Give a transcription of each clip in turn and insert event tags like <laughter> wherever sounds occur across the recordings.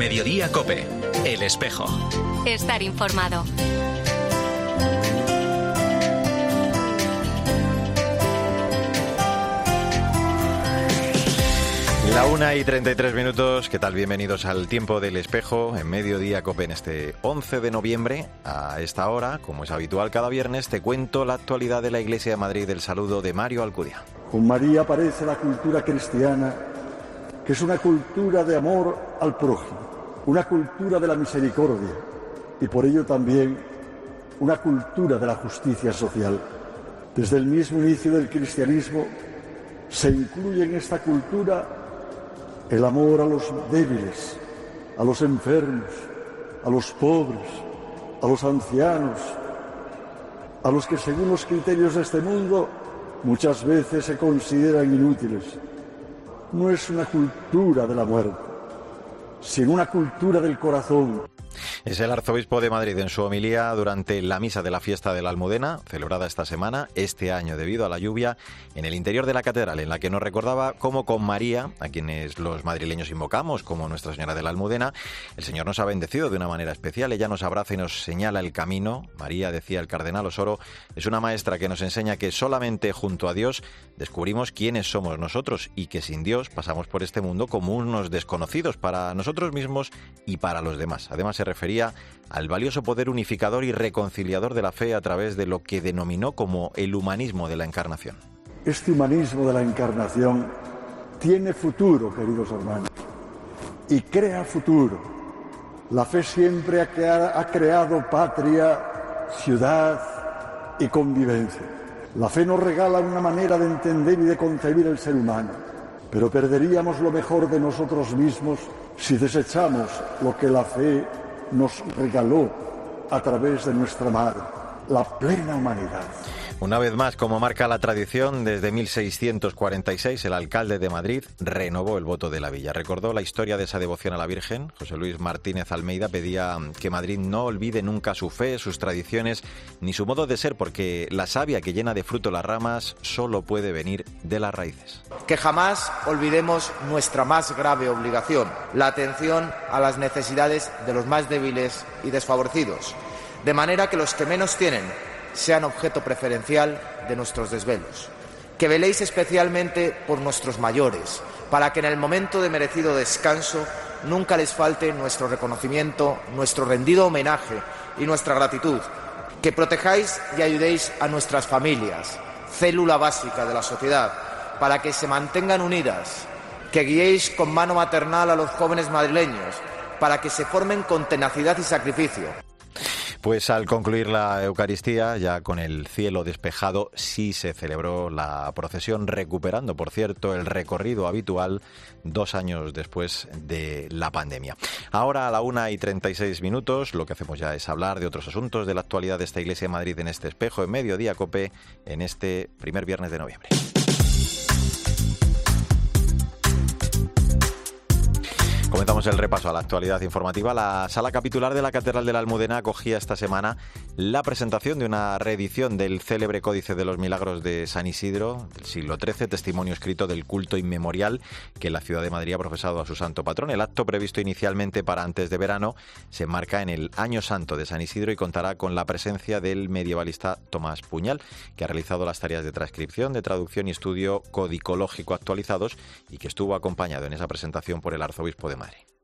Mediodía Cope, El Espejo. Estar informado. La una y 33 minutos, ¿qué tal? Bienvenidos al Tiempo del Espejo en Mediodía Cope en este 11 de noviembre. A esta hora, como es habitual cada viernes, te cuento la actualidad de la Iglesia de Madrid del saludo de Mario Alcudia. Con María aparece la cultura cristiana, que es una cultura de amor al prójimo, una cultura de la misericordia y por ello también una cultura de la justicia social. Desde el mismo inicio del cristianismo se incluye en esta cultura el amor a los débiles, a los enfermos, a los pobres, a los ancianos, a los que según los criterios de este mundo muchas veces se consideran inútiles. No es una cultura de la muerte, sino una cultura del corazón. Es el arzobispo de Madrid en su homilía durante la misa de la fiesta de la Almudena, celebrada esta semana, este año debido a la lluvia, en el interior de la catedral, en la que nos recordaba cómo con María, a quienes los madrileños invocamos como Nuestra Señora de la Almudena, el Señor nos ha bendecido de una manera especial. Ella nos abraza y nos señala el camino. María, decía el cardenal Osoro, es una maestra que nos enseña que solamente junto a Dios descubrimos quiénes somos nosotros y que sin Dios pasamos por este mundo como unos desconocidos para nosotros mismos y para los demás. Además, se refería al valioso poder unificador y reconciliador de la fe a través de lo que denominó como el humanismo de la encarnación. Este humanismo de la encarnación tiene futuro, queridos hermanos, y crea futuro. La fe siempre ha creado patria, ciudad y convivencia. La fe nos regala una manera de entender y de concebir el ser humano, pero perderíamos lo mejor de nosotros mismos si desechamos lo que la fe nos regaló a través de nuestra madre, la plena humanidad. Una vez más, como marca la tradición, desde 1646 el alcalde de Madrid renovó el voto de la villa. Recordó la historia de esa devoción a la Virgen. José Luis Martínez Almeida pedía que Madrid no olvide nunca su fe, sus tradiciones, ni su modo de ser, porque la savia que llena de fruto las ramas solo puede venir de las raíces. Que jamás olvidemos nuestra más grave obligación, la atención a las necesidades de los más débiles y desfavorecidos, de manera que los que menos tienen sean objeto preferencial de nuestros desvelos. Que veléis especialmente por nuestros mayores, para que en el momento de merecido descanso nunca les falte nuestro reconocimiento, nuestro rendido homenaje y nuestra gratitud. Que protejáis y ayudéis a nuestras familias, célula básica de la sociedad, para que se mantengan unidas. Que guiéis con mano maternal a los jóvenes madrileños, para que se formen con tenacidad y sacrificio pues al concluir la Eucaristía, ya con el cielo despejado, sí se celebró la procesión, recuperando, por cierto, el recorrido habitual dos años después de la pandemia. Ahora a la una y 36 minutos, lo que hacemos ya es hablar de otros asuntos de la actualidad de esta Iglesia de Madrid en este espejo, en mediodía cope, en este primer viernes de noviembre. Comenzamos el repaso a la actualidad informativa. La sala capitular de la Catedral de la Almudena acogía esta semana la presentación de una reedición del célebre Códice de los Milagros de San Isidro del siglo XIII, testimonio escrito del culto inmemorial que la ciudad de Madrid ha profesado a su santo patrón. El acto previsto inicialmente para antes de verano se enmarca en el Año Santo de San Isidro y contará con la presencia del medievalista Tomás Puñal, que ha realizado las tareas de transcripción, de traducción y estudio codicológico actualizados y que estuvo acompañado en esa presentación por el arzobispo de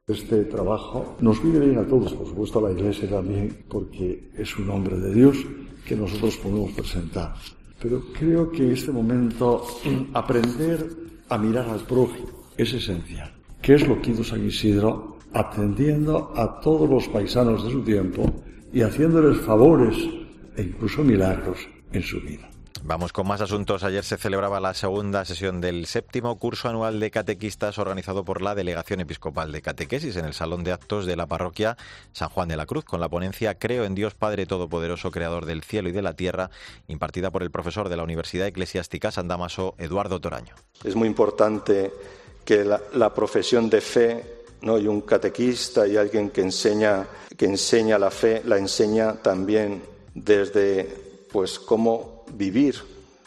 este trabajo nos viene bien a todos, por supuesto a la Iglesia también, porque es un nombre de Dios que nosotros podemos presentar. Pero creo que en este momento <clears throat> aprender a mirar al prójimo es esencial. ¿Qué es lo que hizo San Isidro? Atendiendo a todos los paisanos de su tiempo y haciéndoles favores e incluso milagros en su vida. Vamos con más asuntos. Ayer se celebraba la segunda sesión del séptimo curso anual de catequistas organizado por la Delegación Episcopal de Catequesis en el Salón de Actos de la Parroquia San Juan de la Cruz con la ponencia Creo en Dios Padre Todopoderoso, Creador del cielo y de la tierra, impartida por el profesor de la Universidad Eclesiástica San Damaso, Eduardo Toraño. Es muy importante que la, profesión de fe ¿no? y un catequista y alguien que enseña, que enseña la fe la enseña también desde pues cómo vivir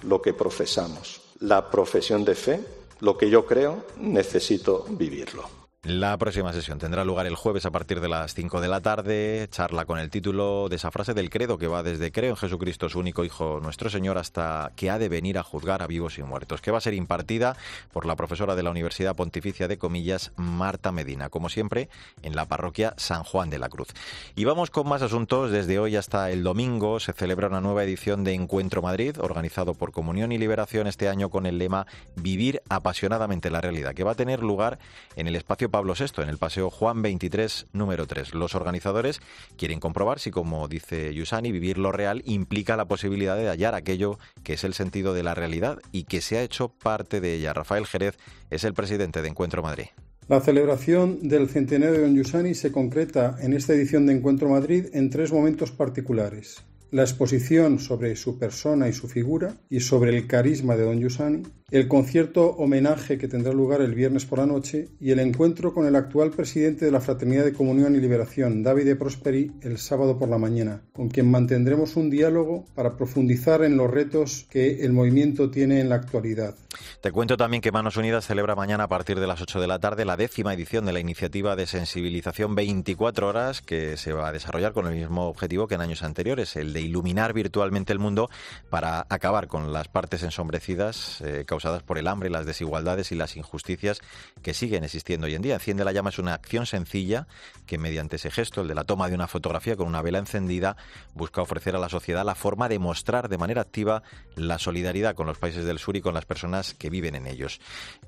lo que profesamos. La profesión de fe, lo que yo creo, necesito vivirlo. La próxima sesión tendrá lugar el jueves a partir de las 5 de la tarde. Charla con el título de esa frase del credo que va desde Creo en Jesucristo, su único Hijo, nuestro Señor, hasta que ha de venir a juzgar a vivos y muertos, que va a ser impartida por la profesora de la Universidad Pontificia de Comillas, Marta Medina, como siempre, en la parroquia San Juan de la Cruz. Y vamos con más asuntos. Desde hoy hasta el domingo se celebra una nueva edición de Encuentro Madrid, organizado por Comunión y Liberación este año con el lema Vivir apasionadamente la realidad, que va a tener lugar en el espacio Pablo VI, en el Paseo Juan 23, número 3. Los organizadores quieren comprobar si, como dice Yusani, vivir lo real implica la posibilidad de hallar aquello que es el sentido de la realidad y que se ha hecho parte de ella. Rafael Jerez es el presidente de Encuentro Madrid. La celebración del centenario de Don Yusani se concreta en esta edición de Encuentro Madrid en tres momentos particulares. La exposición sobre su persona y su figura y sobre el carisma de Don Yusani, el concierto homenaje que tendrá lugar el viernes por la noche y el encuentro con el actual presidente de la Fraternidad de Comunión y Liberación, Davide Prosperi, el sábado por la mañana, con quien mantendremos un diálogo para profundizar en los retos que el movimiento tiene en la actualidad. Te cuento también que Manos Unidas celebra mañana a partir de las 8 de la tarde la décima edición de la iniciativa de sensibilización 24 horas que se va a desarrollar con el mismo objetivo que en años anteriores, el de iluminar virtualmente el mundo para acabar con las partes ensombrecidas eh, causadas por el hambre, las desigualdades y las injusticias que siguen existiendo hoy en día. Enciende la llama es una acción sencilla que mediante ese gesto, el de la toma de una fotografía con una vela encendida, busca ofrecer a la sociedad la forma de mostrar de manera activa la solidaridad con los países del sur y con las personas que viven en ellos.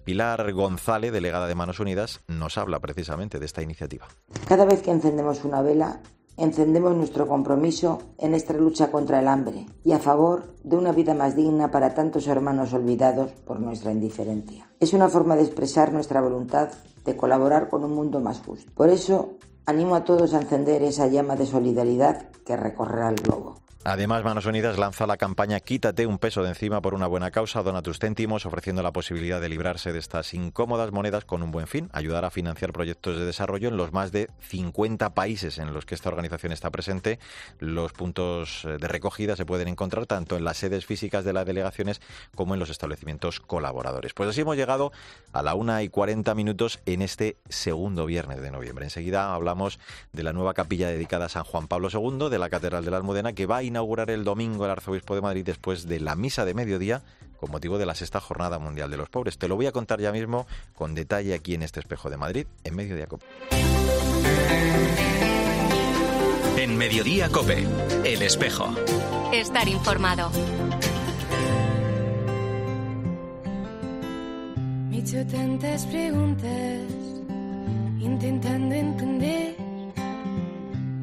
Pilar González, delegada de Manos Unidas, nos habla precisamente de esta iniciativa. Cada vez que encendemos una vela, encendemos nuestro compromiso en esta lucha contra el hambre y a favor de una vida más digna para tantos hermanos olvidados por nuestra indiferencia. Es una forma de expresar nuestra voluntad de colaborar con un mundo más justo. Por eso, animo a todos a encender esa llama de solidaridad que recorrerá el globo. Además, Manos Unidas lanza la campaña Quítate un peso de encima por una buena causa, dona tus céntimos, ofreciendo la posibilidad de librarse de estas incómodas monedas con un buen fin, ayudar a financiar proyectos de desarrollo en los más de 50 países en los que esta organización está presente. Los puntos de recogida se pueden encontrar tanto en las sedes físicas de las delegaciones como en los establecimientos colaboradores. Pues así hemos llegado a la una y 40 minutos en este segundo viernes de noviembre. Enseguida hablamos de la nueva capilla dedicada a San Juan Pablo II de la Catedral de la Almudena que va a inaugurar el domingo el arzobispo de Madrid después de la misa de mediodía con motivo de la sexta jornada mundial de los pobres. Te lo voy a contar ya mismo con detalle aquí en este espejo de Madrid, en Mediodía Cope. En Mediodía Cope, el espejo. Estar informado. Me he hecho tantas preguntas, intentando entender.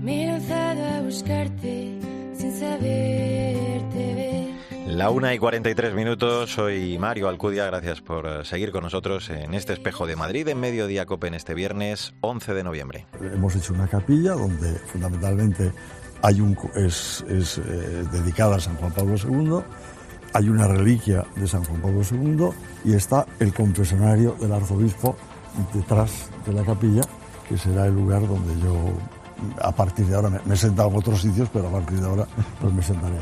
Me he lanzado a buscarte sin saberte ver. La una y 43 minutos, soy Mario Alcudia, gracias por eh, seguir con nosotros en este espejo de Madrid en Mediodía Cope en este viernes 11 de noviembre. Hemos hecho una capilla donde fundamentalmente hay un, es, es eh, dedicada a San Juan Pablo II, hay una reliquia de San Juan Pablo II y está el confesionario del arzobispo detrás de la capilla, que será el lugar donde yo a partir de ahora me, he sentado en otros sitios, pero a partir de ahora pues me sentaré.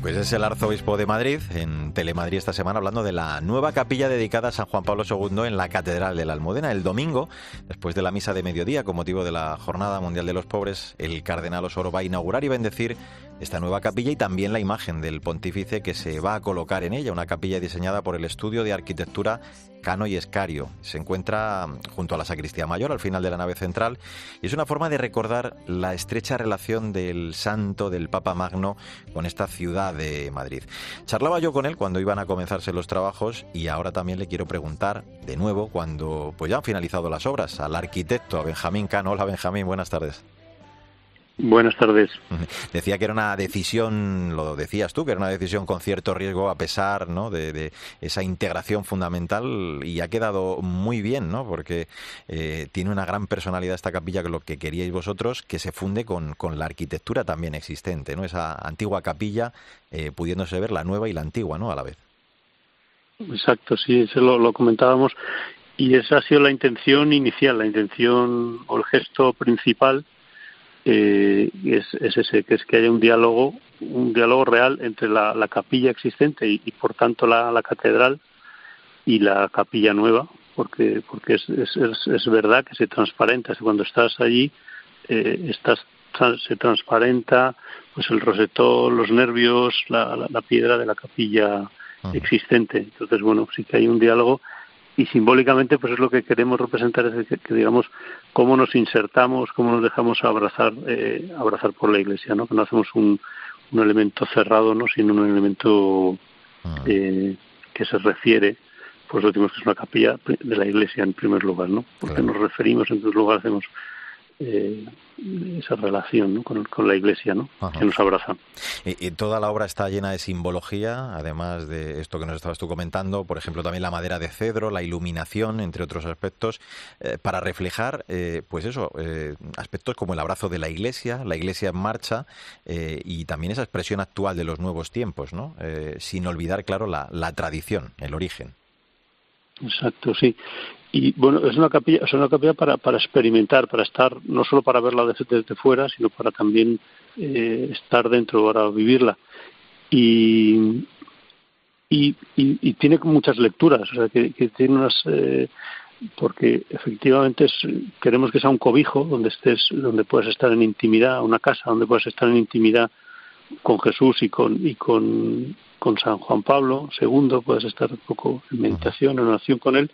Pues es el arzobispo de Madrid, en Telemadrid esta semana, hablando de la nueva capilla dedicada a San Juan Pablo II en la Catedral de la Almudena. El domingo, después de la misa de mediodía, con motivo de la Jornada Mundial de los Pobres, el cardenal Osoro va a inaugurar y bendecir esta nueva capilla y también la imagen del pontífice que se va a colocar en ella, una capilla diseñada por el Estudio de Arquitectura Cano y Escario. Se encuentra junto a la sacristía mayor, al final de la nave central, y es una forma de recordar la estrecha relación del santo, del Papa Magno, con esta ciudad de Madrid. Charlaba yo con él cuando iban a comenzarse los trabajos y ahora también le quiero preguntar de nuevo cuando pues ya han finalizado las obras al arquitecto, a Benjamín Cano. Hola Benjamín, buenas tardes. Buenas tardes. <laughs> Decía que era una decisión, lo decías tú, que era una decisión con cierto riesgo a pesar ¿no? de, de esa integración fundamental y ha quedado muy bien, ¿no? porque eh, tiene una gran personalidad esta capilla que lo que queríais vosotros, que se funde con, con la arquitectura también existente, ¿no? esa antigua capilla eh, pudiéndose ver la nueva y la antigua ¿no? a la vez. Exacto, sí, eso lo, lo comentábamos y esa ha sido la intención inicial, la intención o el gesto principal eh, es, es, ese, que es que haya un diálogo, un diálogo real entre la, la capilla existente y, y por tanto la, la, catedral y la capilla nueva, porque porque es, es, es, verdad que se transparenta. Cuando estás allí, eh, estás se transparenta pues el rosetón, los nervios, la, la, piedra de la capilla existente. Entonces, bueno, sí que hay un diálogo y simbólicamente pues es lo que queremos representar es que, digamos cómo nos insertamos cómo nos dejamos abrazar eh, abrazar por la iglesia no que no hacemos un, un elemento cerrado no sino un elemento eh, que se refiere pues lo decimos que es una capilla de la iglesia en primer lugar, ¿no? Porque nos referimos, en primer lugar hacemos eh, esa relación ¿no? con, con, la Iglesia ¿no? que nos abraza. Y, toda la obra está llena de simbología, además de esto que nos estabas tú comentando, por ejemplo, también la madera de cedro, la iluminación, entre otros aspectos, eh, para reflejar, eh, pues eso, aspectos como el abrazo de la Iglesia, la Iglesia en marcha y también esa expresión actual de los nuevos tiempos, ¿no? sin olvidar, claro, la, la tradición, el origen. Exacto, sí. Y bueno, es una capilla, es una capilla para, para experimentar, para estar, no solo para verla desde, fuera, sino para también eh, estar dentro, para vivirla. Y, y, y, tiene muchas lecturas, o sea, que, tiene unas. Eh, porque efectivamente es, queremos que sea un cobijo donde estés, donde puedas estar en intimidad, una casa donde puedas estar en intimidad con Jesús y con, y con, con San Juan Pablo II, puedes estar un poco en meditación, en oración con él,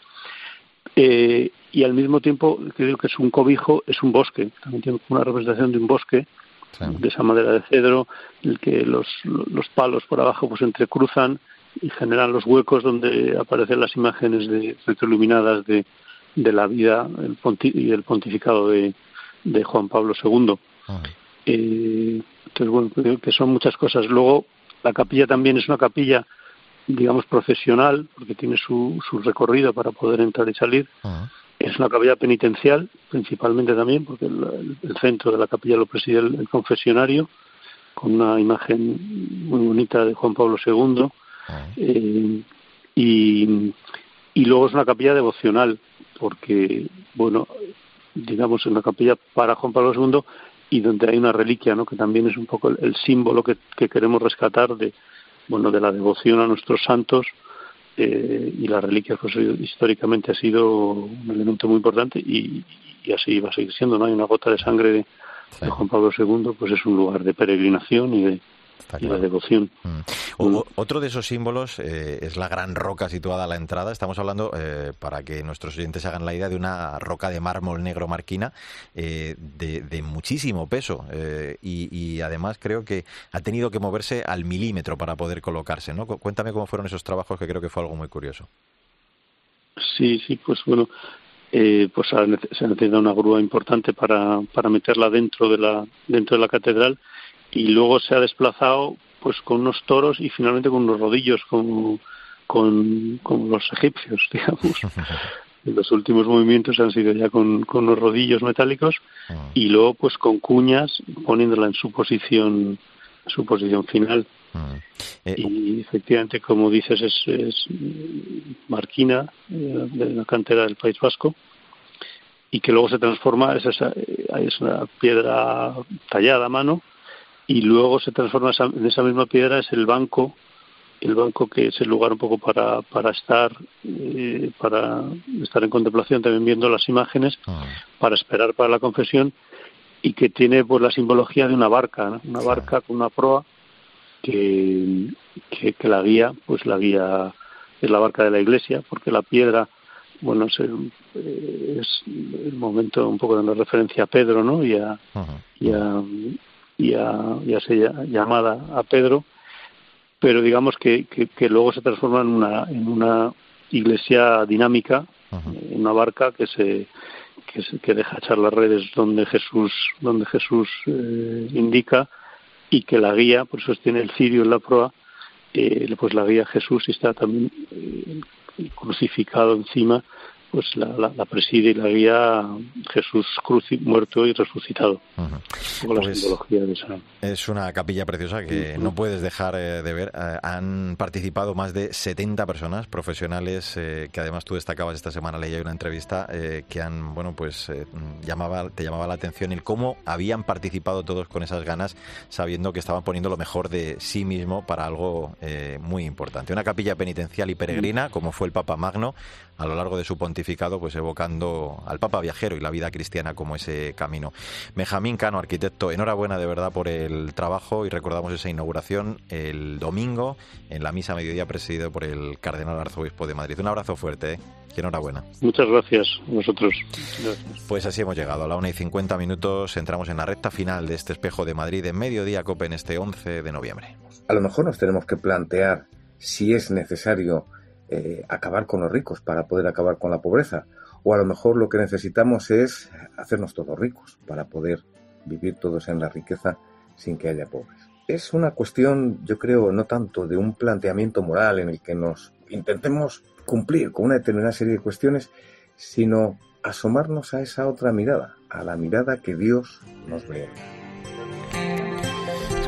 eh, y al mismo tiempo creo que es un cobijo, es un bosque, también tiene una representación de un bosque, de esa madera de cedro, en el que los, los palos por abajo pues entrecruzan y generan los huecos donde aparecen las imágenes de, retroiluminadas de, de la vida el y el pontificado de, de Juan Pablo II. eh, entonces, bueno, creo que son muchas cosas. Luego, la capilla también es una capilla, digamos, profesional, porque tiene su, su recorrido para poder entrar y salir. Es una capilla penitencial, principalmente también, porque el, centro de la capilla lo preside el, confesionario, con una imagen muy bonita de Juan Pablo II. Eh, y, y luego es una capilla devocional, porque, bueno, digamos, es una capilla para Juan Pablo II y donde hay una reliquia, ¿no? que también es un poco el, símbolo que, queremos rescatar de, bueno, de la devoción a nuestros santos eh, y la reliquia pues históricamente ha sido un elemento muy importante y, y, así va a seguir siendo, ¿no? Hay una gota de sangre de, de Juan Pablo II, pues es un lugar de peregrinación y de, la devoción. Mm. otro de esos símbolos eh, es la gran roca situada a la entrada. Estamos hablando, eh, para que nuestros oyentes hagan la idea, de una roca de mármol negro marquina eh, de, muchísimo peso y, además creo que ha tenido que moverse al milímetro para poder colocarse. ¿no? Cuéntame cómo fueron esos trabajos, que creo que fue algo muy curioso. Sí, sí, pues bueno, pues se ha necesitado una grúa importante para, para meterla dentro de la dentro de la catedral y luego se ha desplazado pues con unos toros y finalmente con unos rodillos como con, los egipcios <laughs> digamos los últimos movimientos han sido ya con, con los rodillos metálicos ah. y luego pues con cuñas poniéndola en su posición su posición final ah. eh, y efectivamente como dices es, es marquina eh, de la cantera del País Vasco y que luego se transforma es esa, eh, es una piedra tallada a mano y luego se transforma en esa misma piedra es el banco el banco que es el lugar un poco para para estar eh, para estar en contemplación también viendo las imágenes ah. para esperar para la confesión y que tiene pues la simbología de una barca una barca con una proa que, que, la guía pues la guía es la barca de la iglesia porque la piedra bueno es el, eh, es el momento un poco de referencia a Pedro no y a, y a y a, y llamada a Pedro, pero digamos que, que, luego se transforma en una, en una iglesia dinámica, en una barca que se que, que deja echar las redes donde Jesús donde Jesús eh, indica y que la guía, por eso tiene el cirio en la proa, eh, pues la guía Jesús y está también eh, crucificado encima pues la, la, preside y la guía Jesús muerto y resucitado. Pues es una capilla preciosa que no puedes dejar eh, de ver. Eh, han participado más de 70 personas profesionales eh, que además tú destacabas esta semana, leí una entrevista que han, bueno, pues llamaba, te llamaba la atención el cómo habían participado todos con esas ganas, sabiendo que estaban poniendo lo mejor de sí mismo para algo muy importante. Una capilla penitencial y peregrina, como fue el Papa Magno a lo largo de su pontificado pontificado, pues evocando al Papa Viajero y la vida cristiana como ese camino. Benjamín Cano, arquitecto, enhorabuena de verdad por el trabajo y recordamos esa inauguración el domingo en la misa mediodía presidida por el Cardenal Arzobispo de Madrid. Un abrazo fuerte, ¿eh? enhorabuena. Muchas gracias a vosotros. Pues así hemos llegado a la una y 50 minutos. Entramos en la recta final de este espejo de Madrid en mediodía COPE en este 11 de noviembre. A lo mejor nos tenemos que plantear si es necesario eh, acabar con los ricos para poder acabar con la pobreza. O a lo mejor lo que necesitamos es hacernos todos ricos para poder vivir todos en la riqueza sin que haya pobres. Es una cuestión, yo creo, no tanto de un planteamiento moral en el que nos intentemos cumplir con una determinada serie de cuestiones, sino asomarnos a esa otra mirada, a la mirada que Dios nos ve.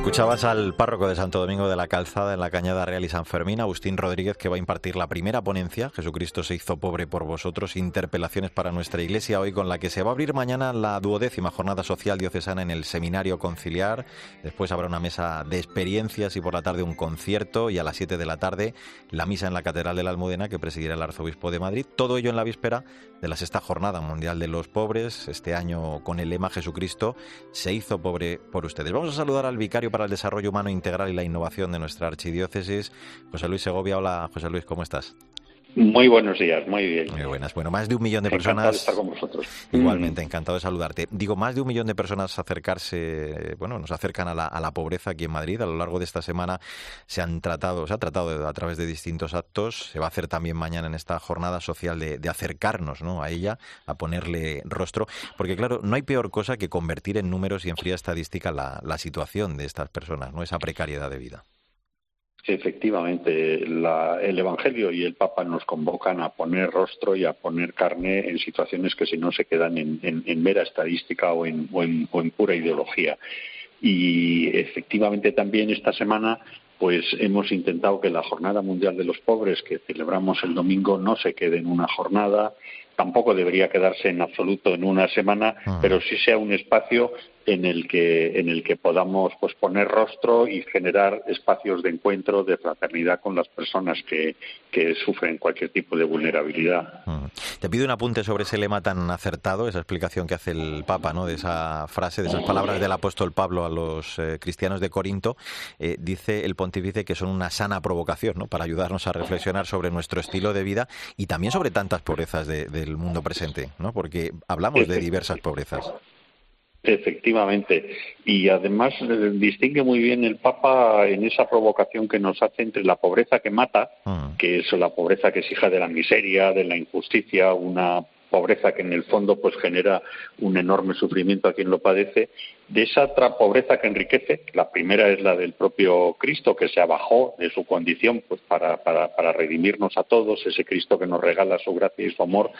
Escuchabas al párroco de Santo Domingo de la Calzada en la Cañada Real y San Fermín, Agustín Rodríguez, que va a impartir la primera ponencia, Jesucristo se hizo pobre por vosotros, interpelaciones para nuestra iglesia, hoy con la que se va a abrir mañana la duodécima jornada social diocesana en el Seminario Conciliar. Después habrá una mesa de experiencias y por la tarde un concierto y a las 7 de la tarde la misa en la Catedral de la Almudena que presidirá el Arzobispo de Madrid. Todo ello en la víspera de la sexta jornada mundial de los pobres, este año con el lema Jesucristo se hizo pobre por ustedes. Vamos a saludar al vicario para el Desarrollo Humano Integral y la Innovación de nuestra archidiócesis, José Luis Segovia. Hola, José Luis, ¿cómo estás? Muy buenos días, muy bien. Muy buenas. Bueno, más de un millón de encantado personas. De estar con vosotros. Igualmente, encantado de saludarte. Digo, más de un millón de personas acercarse, bueno, nos acercan a la, a la, pobreza aquí en Madrid. A lo largo de esta semana se han tratado, se ha tratado a través de distintos actos. Se va a hacer también mañana en esta jornada social de, de acercarnos ¿no? a ella, a ponerle rostro. Porque, claro, no hay peor cosa que convertir en números y en fría estadística la, la situación de estas personas, ¿no? Esa precariedad de vida. Efectivamente, la, el Evangelio y el Papa nos convocan a poner rostro y a poner carne en situaciones que si no se quedan en, en, en mera estadística o en, o, o en pura ideología. Y efectivamente también esta semana pues hemos intentado que la Jornada Mundial de los Pobres que celebramos el domingo no se quede en una jornada, tampoco debería quedarse en absoluto en una semana, -huh. pero sí sea un espacio en el que en el que podamos pues poner rostro y generar espacios de encuentro de fraternidad con las personas que, que sufren cualquier tipo de vulnerabilidad. -huh. Te pido un apunte sobre ese lema tan acertado, esa explicación que hace el Papa, ¿no? De esa frase, de esas palabras del apóstol Pablo a los eh, cristianos de Corinto. Eh, dice el pontífice que son una sana provocación, ¿no? Para ayudarnos a reflexionar sobre nuestro estilo de vida y también sobre tantas pobrezas de, del mundo presente, ¿no? Porque hablamos de diversas pobrezas. Efectivamente. Y además eh, distingue muy bien el Papa en esa provocación que nos hace entre la pobreza que mata, uh. que es la pobreza que es hija de la miseria, de la injusticia, una pobreza que en el fondo pues genera un enorme sufrimiento a quien lo padece, de esa otra pobreza que enriquece, la primera es la del propio Cristo que se abajó de su condición pues para, para, para redimirnos a todos, ese Cristo que nos regala su gracia y su amor,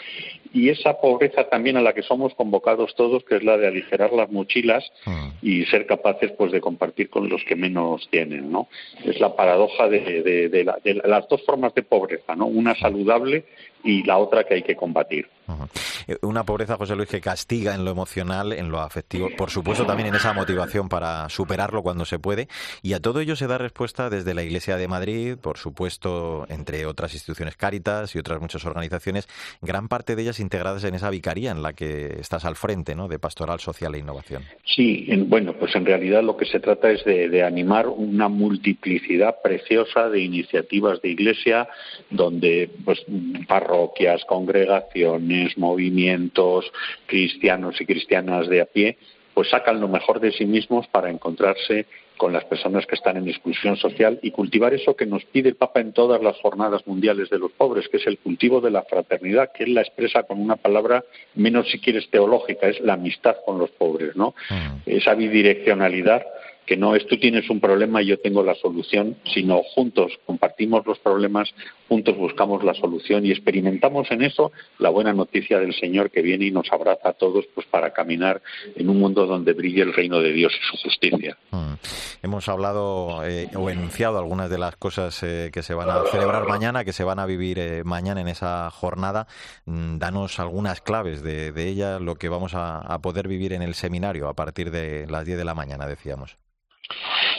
y esa pobreza también a la que somos convocados todos, que es la de aligerar las mochilas uh. y ser capaces pues de compartir con los que menos tienen, ¿no? Es la paradoja de, de, de, la, de las dos formas de pobreza, ¿no? Una saludable y la otra que hay que combatir. -huh. Una pobreza, José Luis, que castiga en lo emocional, en lo afectivo, por supuesto también en esa motivación para superarlo cuando se puede. Y a todo ello se da respuesta desde la Iglesia de Madrid, por supuesto, entre otras instituciones Cáritas y otras muchas organizaciones, gran parte de ellas integradas en esa vicaría en la que estás al frente, ¿no? De Pastoral Social e Innovación. Sí, en, bueno, pues en realidad lo que se trata es de, de animar una multiplicidad preciosa de iniciativas de Iglesia, donde pues parroquias, congregaciones, movimientos cristianos y cristianas de a pie, pues sacan lo mejor de sí mismos para encontrarse con las personas que están en exclusión social y cultivar eso que nos pide el Papa en todas las jornadas mundiales de los pobres, que es el cultivo de la fraternidad, que él la expresa con una palabra menos si quieres teológica, es la amistad con los pobres, ¿no? Mm. Esa bidireccionalidad que no es tú tienes un problema y yo tengo la solución, sino juntos compartimos los problemas, juntos buscamos la solución y experimentamos en eso la buena noticia del Señor que viene y nos abraza a todos pues para caminar en un mundo donde brille el reino de Dios y su justicia. Mm. Hemos hablado eh, o enunciado algunas de las cosas eh, que se van a celebrar mañana, que se van a vivir eh, mañana en esa jornada. Mm, danos algunas claves de, de ellas, lo que vamos a, poder vivir en el seminario a partir de las 10 de la mañana, decíamos.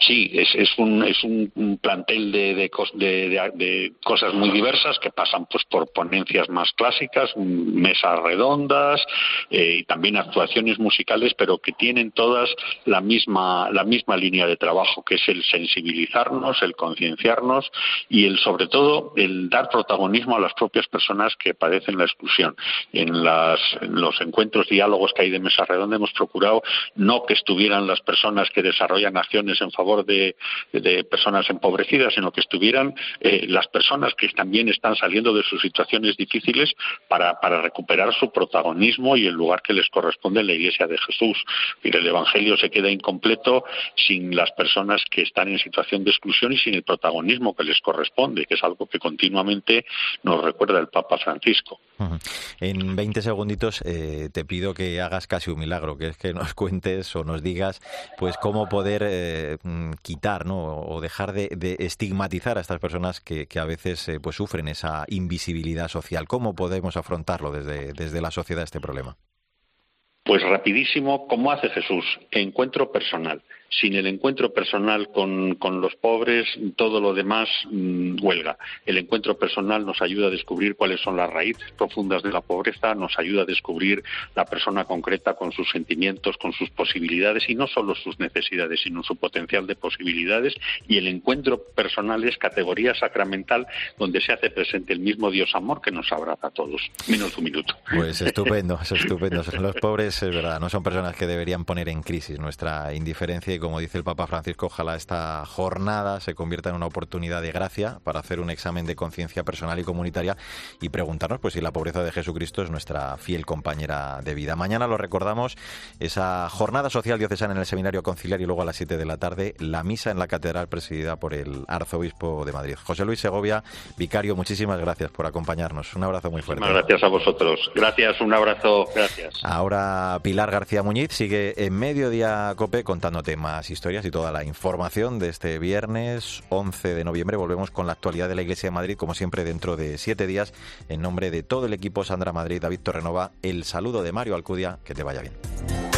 Sí, es, un, es un plantel de, de, cosas muy diversas que pasan pues por ponencias más clásicas, mesas redondas eh, y también actuaciones musicales, pero que tienen todas la misma, la misma línea de trabajo, que es el sensibilizarnos, el concienciarnos y el sobre todo el dar protagonismo a las propias personas que padecen la exclusión. En, las, los encuentros, diálogos que hay de mesa redonda hemos procurado no que estuvieran las personas que desarrollan acciones en favor de, personas empobrecidas, sino que estuvieran eh, las personas que también están saliendo de sus situaciones difíciles para, recuperar su protagonismo y el lugar que les corresponde en la Iglesia de Jesús. el Evangelio se queda incompleto sin las personas que están en situación de exclusión y sin el protagonismo que les corresponde, que es algo que continuamente nos recuerda el Papa Francisco. En 20 segunditos eh, te pido que hagas casi un milagro, que es que nos <laughs> cuentes o nos digas pues cómo poder eh, mm, quitar ¿no? o dejar de, estigmatizar a estas personas que, a veces eh, pues sufren esa invisibilidad social. ¿Cómo podemos afrontarlo desde, desde la sociedad este problema? Pues rapidísimo, como hace Jesús, encuentro personal sin el encuentro personal con, los pobres, todo lo demás mm, huelga. El encuentro personal nos ayuda a descubrir cuáles son las raíces profundas de la pobreza, nos ayuda a descubrir la persona concreta con sus sentimientos, con sus posibilidades y no solo sus necesidades, sino su potencial de posibilidades. Y el encuentro personal es categoría sacramental donde se hace presente el mismo Dios amor que nos abraza a todos. Menos un minuto. Pues estupendo, es estupendo. <laughs> Los pobres, es verdad, no son personas que deberían poner en crisis nuestra indiferencia como dice el Papa Francisco, ojalá esta jornada se convierta en una oportunidad de gracia para hacer un examen de conciencia personal y comunitaria y preguntarnos pues si la pobreza de Jesucristo es nuestra fiel compañera de vida. Mañana lo recordamos, esa jornada social diocesana en el Seminario Conciliar y luego a las 7 de la tarde la misa en la Catedral presidida por el Arzobispo de Madrid. José Luis Segovia, vicario, muchísimas gracias por acompañarnos. Un abrazo muy fuerte. Gracias a vosotros. Gracias, un abrazo. Gracias. Ahora Pilar García Muñiz sigue en Mediodía Cope contándote más historias y toda la información de este viernes 11 de noviembre. Volvemos con la actualidad de la Iglesia de Madrid, como siempre, dentro de siete días. En nombre de todo el equipo, Sandra Madrid, David Torrenova, el saludo de Mario Alcudia. Que te vaya bien.